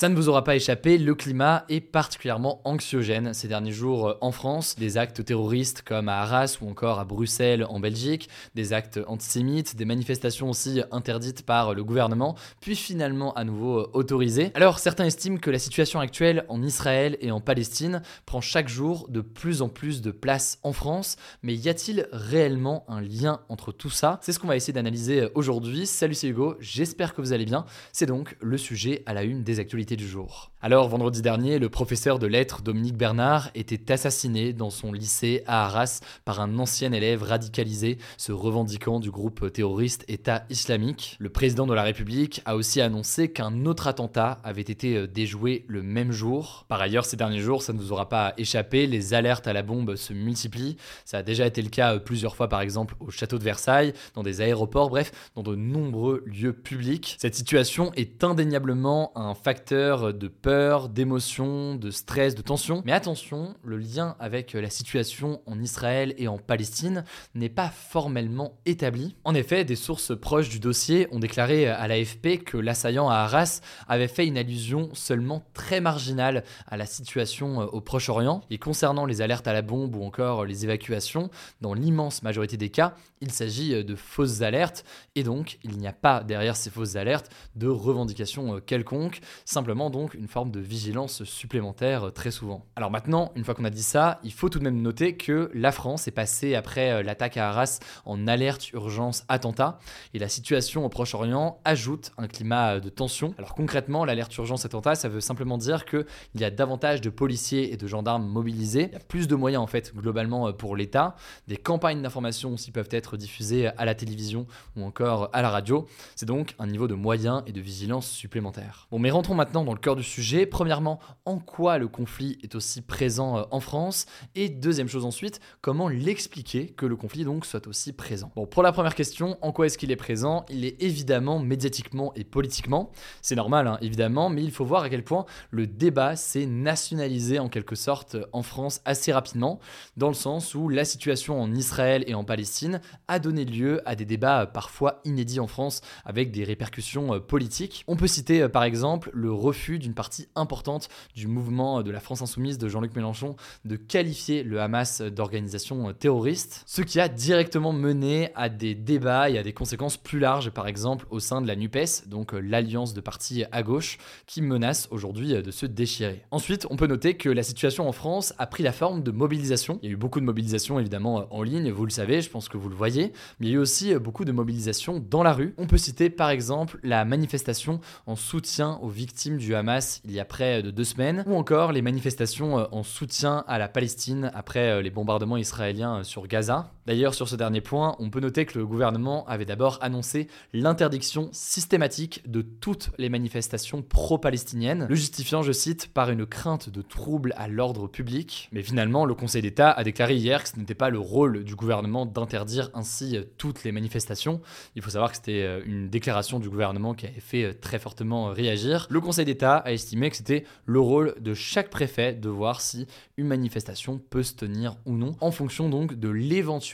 Ça ne vous aura pas échappé, le climat est particulièrement anxiogène ces derniers jours euh, en France. Des actes terroristes comme à Arras ou encore à Bruxelles en Belgique, des actes antisémites, des manifestations aussi interdites par le gouvernement, puis finalement à nouveau euh, autorisées. Alors certains estiment que la situation actuelle en Israël et en Palestine prend chaque jour de plus en plus de place en France, mais y a-t-il réellement un lien entre tout ça? C'est ce qu'on va essayer d'analyser euh, aujourd'hui. Salut c'est Hugo, j'espère que vous allez bien. C'est donc le sujet à la une des actualités du jour. Alors, vendredi dernier, le professeur de lettres Dominique Bernard était assassiné dans son lycée à Arras par un ancien élève radicalisé se revendiquant du groupe terroriste État islamique. Le président de la République a aussi annoncé qu'un autre attentat avait été euh, déjoué le même jour. Par ailleurs, ces derniers jours, ça ne vous aura pas échappé, les alertes à la bombe se multiplient. Ça a déjà été le cas euh, plusieurs fois, par exemple, au château de Versailles, dans des aéroports, bref, dans de nombreux lieux publics. Cette situation est indéniablement un facteur de peur, d'émotion, de stress, de tension. Mais attention, le lien avec la situation en Israël et en Palestine n'est pas formellement établi. En effet, des sources proches du dossier ont déclaré à l'AFP que l'assaillant à Arras avait fait une allusion seulement très marginale à la situation au Proche-Orient. Et concernant les alertes à la bombe ou encore les évacuations, dans l'immense majorité des cas, il s'agit de fausses alertes et donc il n'y a pas derrière ces fausses alertes de revendication quelconque, simplement donc une forme de vigilance supplémentaire euh, très souvent. Alors maintenant, une fois qu'on a dit ça, il faut tout de même noter que la France est passée après euh, l'attaque à Arras en alerte urgence attentat et la situation au Proche-Orient ajoute un climat euh, de tension. Alors concrètement, l'alerte urgence attentat, ça veut simplement dire qu'il y a davantage de policiers et de gendarmes mobilisés, plus de moyens en fait globalement pour l'État, des campagnes d'information aussi peuvent être diffusées à la télévision ou encore à la radio. C'est donc un niveau de moyens et de vigilance supplémentaire. Bon, mais rentrons maintenant dans le cœur du sujet. Premièrement, en quoi le conflit est aussi présent euh, en France? Et deuxième chose ensuite, comment l'expliquer que le conflit donc soit aussi présent? Bon, pour la première question, en quoi est-ce qu'il est présent? Il est évidemment médiatiquement et politiquement. C'est normal, hein, évidemment, mais il faut voir à quel point le débat s'est nationalisé en quelque sorte en France assez rapidement, dans le sens où la situation en Israël et en Palestine a donné lieu à des débats parfois inédits en France avec des répercussions euh, politiques. On peut citer euh, par exemple le refus d'une partie importante du mouvement de la France insoumise de Jean-Luc Mélenchon de qualifier le Hamas d'organisation terroriste, ce qui a directement mené à des débats et à des conséquences plus larges, par exemple au sein de la NUPES, donc l'alliance de partis à gauche, qui menace aujourd'hui de se déchirer. Ensuite, on peut noter que la situation en France a pris la forme de mobilisation. Il y a eu beaucoup de mobilisation évidemment en ligne, vous le savez, je pense que vous le voyez, mais il y a eu aussi beaucoup de mobilisation dans la rue. On peut citer par exemple la manifestation en soutien aux victimes du Hamas il y a près de deux semaines, ou encore les manifestations euh, en soutien à la Palestine après euh, les bombardements israéliens euh, sur Gaza. D'ailleurs, sur ce dernier point, on peut noter que le gouvernement avait d'abord annoncé l'interdiction systématique de toutes les manifestations pro-palestiniennes, le justifiant, je cite, par une crainte de troubles à l'ordre public. Mais finalement, le Conseil d'État a déclaré hier que ce n'était pas le rôle du gouvernement d'interdire ainsi toutes les manifestations. Il faut savoir que c'était une déclaration du gouvernement qui avait fait très fortement réagir. Le Conseil d'État a estimé que c'était le rôle de chaque préfet de voir si une manifestation peut se tenir ou non, en fonction donc de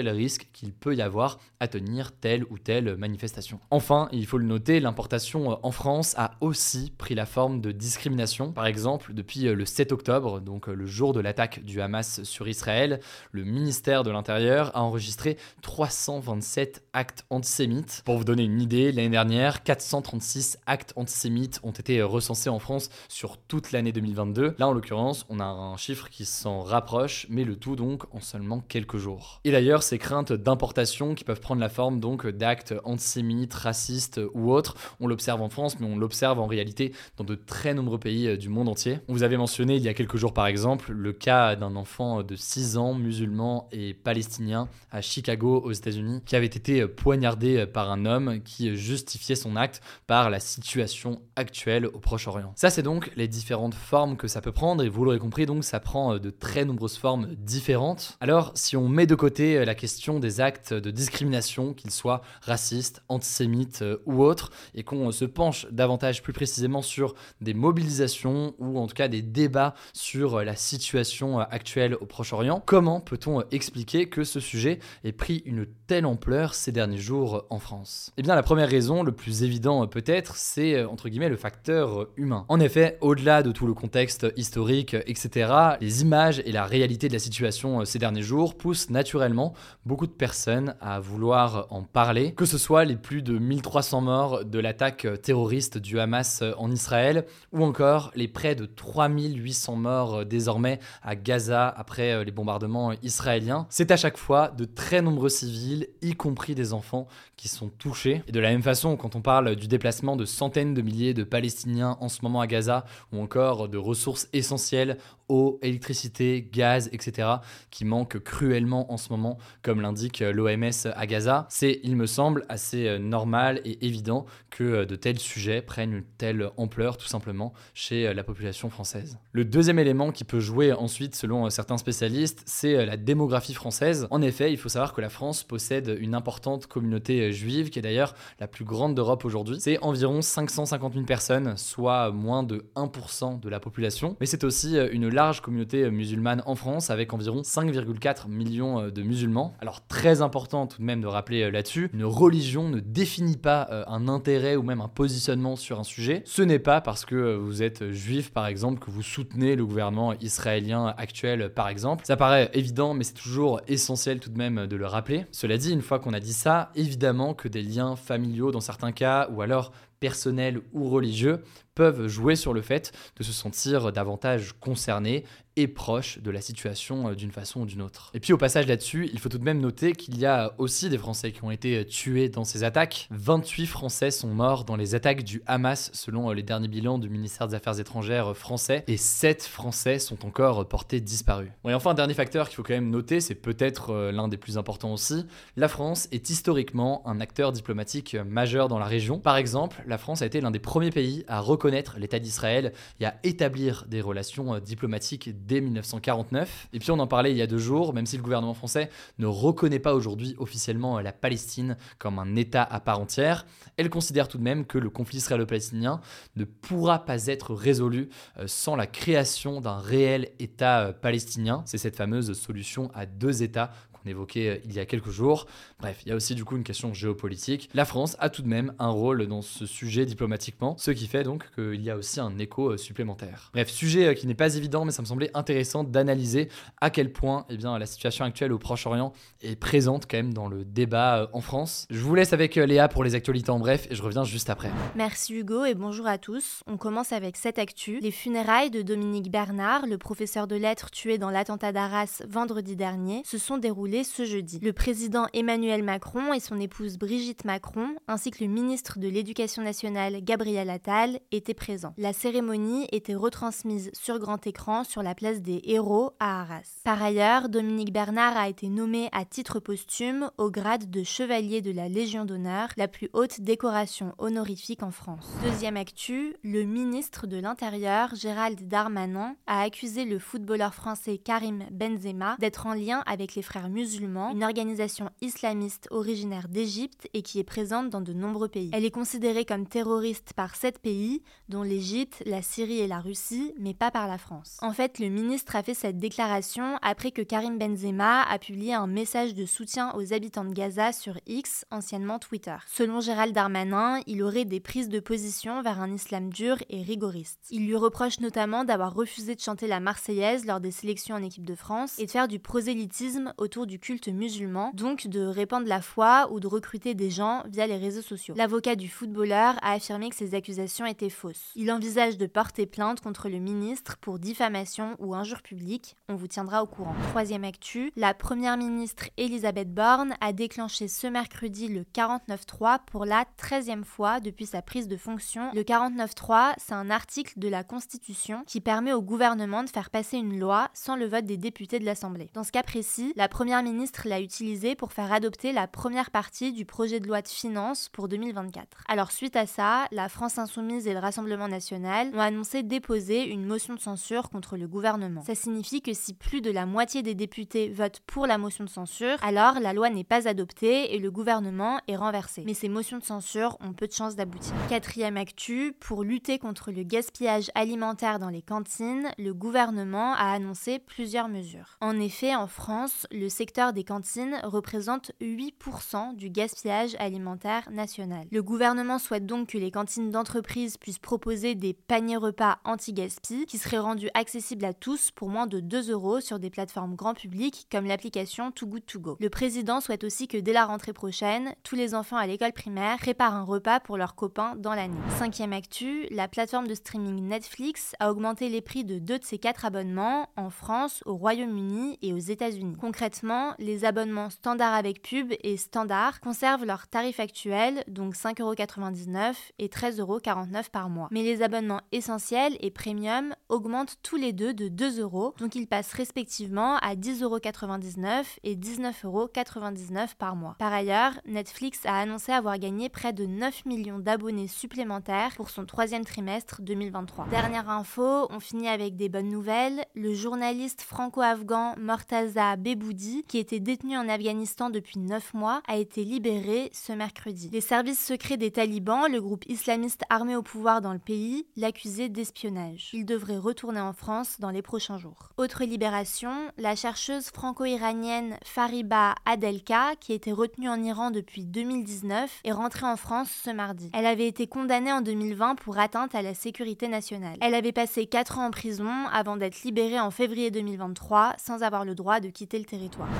l'éventuel risque qu'il peut y avoir à tenir telle ou telle manifestation. Enfin, il faut le noter, l'importation euh, en France a aussi pris la forme de discrimination. Par exemple, depuis euh, le 7 octobre, donc euh, le jour de l'attaque du Hamas sur Israël, le ministère de l'Intérieur a enregistré 327 actes antisémites. Pour vous donner une idée, l'année dernière, 436 actes antisémites ont été recensés en France sur toute l'année 2022. Là, en l'occurrence, on a un chiffre qui s'en rapproche, mais le tout donc en seulement quelques jours. Et d'ailleurs, ces craintes d'importation qui peuvent prendre la forme donc d'actes antisémites, racistes ou autres. On l'observe en France, mais on l'observe en réalité dans de très nombreux pays euh, du monde entier. On vous avait mentionné il y a quelques jours par exemple le cas d'un enfant de 6 ans musulman et palestinien à Chicago aux États-Unis qui avait été poignardé par un homme qui justifiait son acte par la situation actuelle au Proche-Orient. Ça c'est donc les différentes formes que ça peut prendre et vous l'aurez compris donc ça prend de très nombreuses formes différentes. Alors si on met de côté la question des actes de discrimination, qu'ils soient racistes, antisémites euh, ou autres, et qu'on se penche davantage plus précisément sur des mobilisations ou en tout cas des débats sur la situation actuelle au Proche-Orient, comment peut-on expliquer que ce sujet ait pris une telle ampleur ces derniers jours en France Eh bien la première raison, le plus évident peut-être, c'est entre guillemets le facteur humain. En effet, au-delà de tout le contexte historique, etc., les images et la réalité de la situation ces derniers jours poussent naturellement beaucoup de personnes à vouloir en parler, que ce soit les plus de 1300 morts de l'attaque terroriste du Hamas en Israël, ou encore les près de 3800 morts désormais à Gaza après euh, les bombardements israéliens. C'est à chaque fois de très nombreux civils, y compris des enfants, qui sont touchés. De la même façon, quand on parle du déplacement de centaines de milliers de Palestiniens en ce moment à Gaza, ou encore de ressources essentielles, eau, électricité, gaz, etc., qui manquent cruellement en ce moment, comme l'indique l'OMS à Gaza, c'est, il me semble, assez euh, normal et évident que euh, de tels sujets prennent une telle ampleur, tout simplement, chez euh, la population française. Le deuxième élément qui peut jouer ensuite, selon certains spécialistes, c'est la démographie française. En effet, il faut savoir que la France possède une importante communauté juive, qui est d'ailleurs la plus grande d'Europe aujourd'hui. C'est environ 550 000 personnes, soit moins de 1% de la population, mais c'est aussi une large communauté musulmane en France, avec environ 5,4 millions de musulmans. Alors très important tout de même de rappeler euh, là-dessus, une religion ne définit pas euh, un intérêt ou même un positionnement sur un sujet. Ce n'est pas parce que euh, vous êtes juif par exemple que vous soutenez le gouvernement israélien actuel par exemple. Ça paraît évident mais c'est toujours essentiel tout de même de le rappeler. Cela dit, une fois qu'on a dit ça, évidemment que des liens familiaux dans certains cas ou alors personnels ou religieux peuvent jouer sur le fait de se sentir davantage concernés et proches de la situation euh, d'une façon ou d'une autre. Et puis au passage là-dessus, il faut tout de même noter qu'il y a aussi des Français qui ont été euh, tués dans ces attaques. 28 Français sont morts dans les attaques du Hamas selon euh, les derniers bilans du ministère des Affaires étrangères français et 7 Français sont encore portés disparus. et enfin, un dernier facteur qu'il faut quand même noter, c'est peut-être l'un des plus importants aussi, la France est historiquement un acteur diplomatique majeur dans la région. Par exemple, la France a été l'un des premiers pays à reconnaître l'État d'Israël et à établir des relations diplomatiques dès 1949. Et puis on en parlait il y a deux jours, même si le gouvernement français ne reconnaît pas aujourd'hui officiellement la Palestine comme un État à part entière, elle considère tout de même que le conflit israélo-palestinien ne pourra pas être résolu euh, sans la création d'un réel État euh, palestinien. C'est cette fameuse solution à deux États qu'on évoquait euh, il y a quelques jours. Bref, il y a aussi du coup une question géopolitique. La France a tout de même un rôle dans ce sujet diplomatiquement, ce qui fait donc qu'il y a aussi un écho euh, supplémentaire. Bref, sujet euh, qui n'est pas évident, mais ça me semblait intéressant d'analyser à quel point eh bien, la situation actuelle au Proche-Orient est présente quand même dans le débat en France. Je vous laisse avec Léa pour les actualités en bref et je reviens juste après. Merci Hugo et bonjour à tous. On commence avec cette actu. Les funérailles de Dominique Bernard, le professeur de lettres tué dans l'attentat d'Arras vendredi dernier, se sont déroulées ce jeudi. Le président Emmanuel Macron et son épouse Brigitte Macron, ainsi que le ministre de l'Éducation nationale Gabriel Attal, étaient présents. La cérémonie était retransmise sur grand écran sur la place des Héros à Arras. Par ailleurs, Dominique Bernard a été nommé à titre posthume au grade de chevalier de la Légion d'honneur, la plus haute décoration honorifique en France. Deuxième actu, le ministre de l'Intérieur, Gérald Darmanin, a accusé le footballeur français Karim Benzema d'être en lien avec les frères musulmans une organisation islamiste originaire d'Égypte et qui est présente dans de nombreux pays. Elle est considérée comme terroriste par sept pays, dont l'Égypte, la Syrie et la Russie, mais pas par la France. En fait, le ministre a fait cette déclaration après que Karim Benzema a publié un message de soutien aux habitants de Gaza sur X, anciennement Twitter. Selon Gérald Darmanin, il aurait des prises de position vers un islam dur et rigoriste. Il lui reproche notamment d'avoir refusé de chanter la Marseillaise lors des sélections en équipe de France et de faire du prosélytisme autour du culte musulman, donc de répandre la foi ou de recruter des gens via les réseaux sociaux. L'avocat du footballeur a affirmé que ces accusations étaient fausses. Il envisage de porter plainte contre le ministre pour diffamation ou injure publique. On vous tiendra au courant. Troisième actu, la première ministre Elisabeth Borne a déclenché ce mercredi le 49.3 pour la 13e fois depuis sa prise de fonction. Le 49.3, c'est un article de la Constitution qui permet au gouvernement de faire passer une loi sans le vote des députés de l'Assemblée. Dans ce cas précis, la première ministre l'a utilisé pour faire adopter la première partie du projet de loi de finances pour 2024. Alors suite à ça, la France insoumise et le Rassemblement national ont annoncé déposer une motion de censure contre le gouvernement. Ça signifie que si plus de la moitié des députés votent pour la motion de censure, alors la loi n'est pas adoptée et le gouvernement est renversé. Mais ces motions de censure ont peu de chances d'aboutir. Quatrième actu, pour lutter contre le gaspillage alimentaire dans les cantines, le gouvernement a annoncé plusieurs mesures. En effet, en France, le secteur des cantines représente 8% du gaspillage alimentaire national. Le gouvernement souhaite donc que les cantines d'entreprise puissent proposer des paniers repas anti-gaspi qui seraient rendus accessibles à tous pour moins de 2 euros sur des plateformes grand public comme l'application Too Good To Go. Le président souhaite aussi que dès la rentrée prochaine, tous les enfants à l'école primaire préparent un repas pour leurs copains dans l'année. Cinquième actu, la plateforme de streaming Netflix a augmenté les prix de deux de ses quatre abonnements en France, au Royaume-Uni et aux États-Unis. Concrètement, les abonnements standard avec pub et standard conservent leur tarif actuel, donc 5,99€ et 13,49€ par mois. Mais les abonnements essentiels et premium augmentent tous les deux de 2 euros, donc ils passent respectivement à 10,99€ et 19,99€ par mois. Par ailleurs, Netflix a annoncé avoir gagné près de 9 millions d'abonnés supplémentaires pour son troisième trimestre 2023. Dernière info, on finit avec des bonnes nouvelles. Le journaliste franco-afghan Mortaza Beboudi, qui était détenu en Afghanistan depuis 9 mois, a été libéré ce mercredi. Les services secrets des talibans, le groupe islamiste armé au pouvoir dans le pays, l'accusaient d'espionnage. Il devrait retourner en France dans les prochains jours. Autre libération, la chercheuse franco-iranienne Fariba Adelka, qui était retenue en Iran depuis 2019, est rentrée en France ce mardi. Elle avait été condamnée en 2020 pour atteinte à la sécurité nationale. Elle avait passé 4 ans en prison avant d'être libérée en février 2023 sans avoir le droit de quitter le territoire.